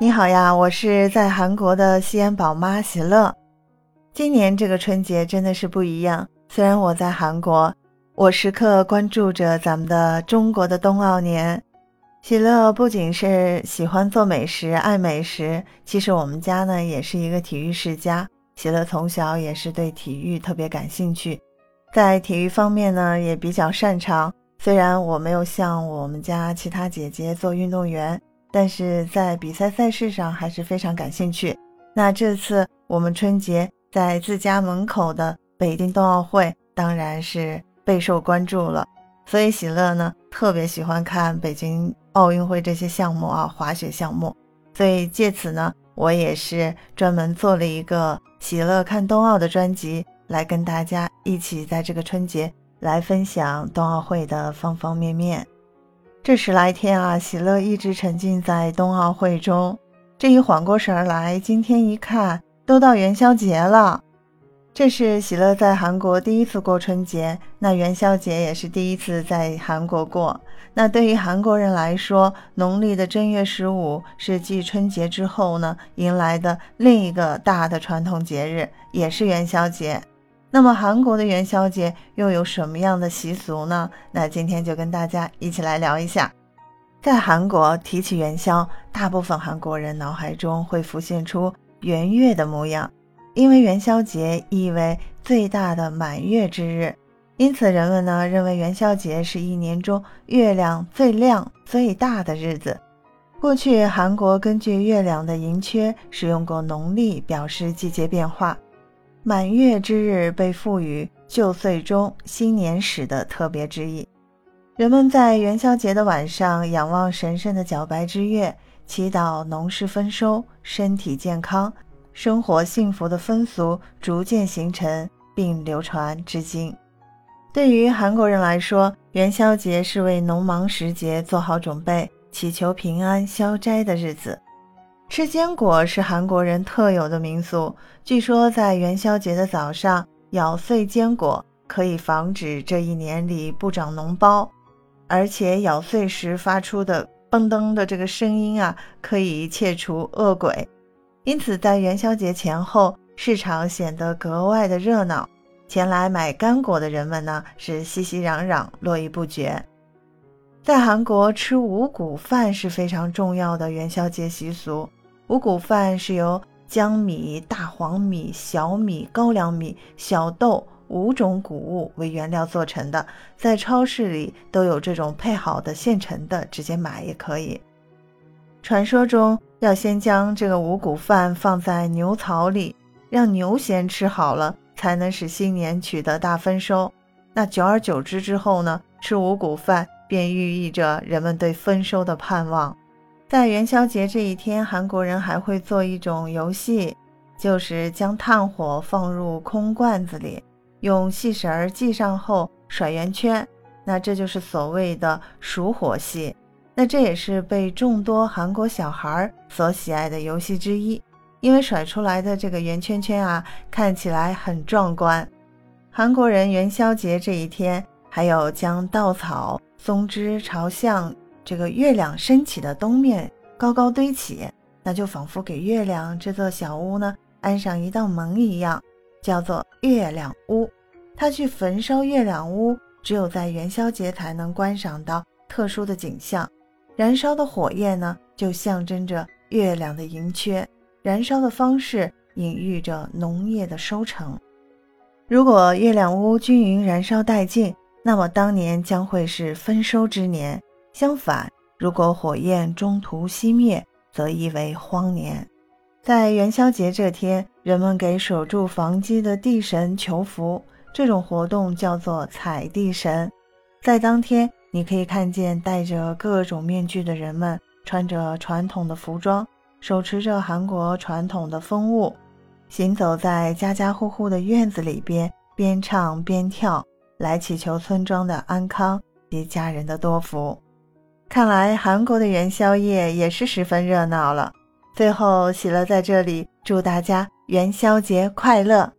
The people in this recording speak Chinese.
你好呀，我是在韩国的西安宝妈喜乐。今年这个春节真的是不一样。虽然我在韩国，我时刻关注着咱们的中国的冬奥年。喜乐不仅是喜欢做美食、爱美食，其实我们家呢也是一个体育世家。喜乐从小也是对体育特别感兴趣，在体育方面呢也比较擅长。虽然我没有像我们家其他姐姐做运动员。但是在比赛赛事上还是非常感兴趣。那这次我们春节在自家门口的北京冬奥会，当然是备受关注了。所以喜乐呢特别喜欢看北京奥运会这些项目啊，滑雪项目。所以借此呢，我也是专门做了一个喜乐看冬奥的专辑，来跟大家一起在这个春节来分享冬奥会的方方面面。这十来天啊，喜乐一直沉浸在冬奥会中。这一缓过神儿来，今天一看，都到元宵节了。这是喜乐在韩国第一次过春节，那元宵节也是第一次在韩国过。那对于韩国人来说，农历的正月十五是继春节之后呢，迎来的另一个大的传统节日，也是元宵节。那么韩国的元宵节又有什么样的习俗呢？那今天就跟大家一起来聊一下。在韩国提起元宵，大部分韩国人脑海中会浮现出圆月的模样，因为元宵节意为最大的满月之日，因此人们呢认为元宵节是一年中月亮最亮最大的日子。过去韩国根据月亮的盈缺使用过农历表示季节变化。满月之日被赋予旧岁中新年始的特别之意。人们在元宵节的晚上仰望神圣的皎白之月，祈祷农事丰收、身体健康、生活幸福的风俗逐渐形成并流传至今。对于韩国人来说，元宵节是为农忙时节做好准备、祈求平安消灾的日子。吃坚果是韩国人特有的民俗。据说，在元宵节的早上咬碎坚果，可以防止这一年里不长脓包，而且咬碎时发出的“嘣噔”的这个声音啊，可以切除恶鬼。因此，在元宵节前后，市场显得格外的热闹。前来买干果的人们呢，是熙熙攘攘，络绎不绝。在韩国，吃五谷饭是非常重要的元宵节习俗。五谷饭是由江米、大黄米、小米、高粱米、小豆五种谷物为原料做成的，在超市里都有这种配好的现成的，直接买也可以。传说中要先将这个五谷饭放在牛槽里，让牛先吃好了，才能使新年取得大丰收。那久而久之之后呢，吃五谷饭便寓意着人们对丰收的盼望。在元宵节这一天，韩国人还会做一种游戏，就是将炭火放入空罐子里，用细绳系上后甩圆圈，那这就是所谓的数火戏。那这也是被众多韩国小孩所喜爱的游戏之一，因为甩出来的这个圆圈圈啊，看起来很壮观。韩国人元宵节这一天，还有将稻草、松枝朝向。这个月亮升起的东面高高堆起，那就仿佛给月亮这座小屋呢安上一道门一样，叫做月亮屋。他去焚烧月亮屋，只有在元宵节才能观赏到特殊的景象。燃烧的火焰呢，就象征着月亮的盈缺，燃烧的方式隐喻着农业的收成。如果月亮屋均匀燃烧殆尽，那么当年将会是丰收之年。相反，如果火焰中途熄灭，则意为荒年。在元宵节这天，人们给守住房基的地神求福，这种活动叫做踩地神。在当天，你可以看见戴着各种面具的人们，穿着传统的服装，手持着韩国传统的风物，行走在家家户户的院子里边，边唱边跳，来祈求村庄的安康及家人的多福。看来韩国的元宵夜也是十分热闹了。最后，喜乐在这里祝大家元宵节快乐！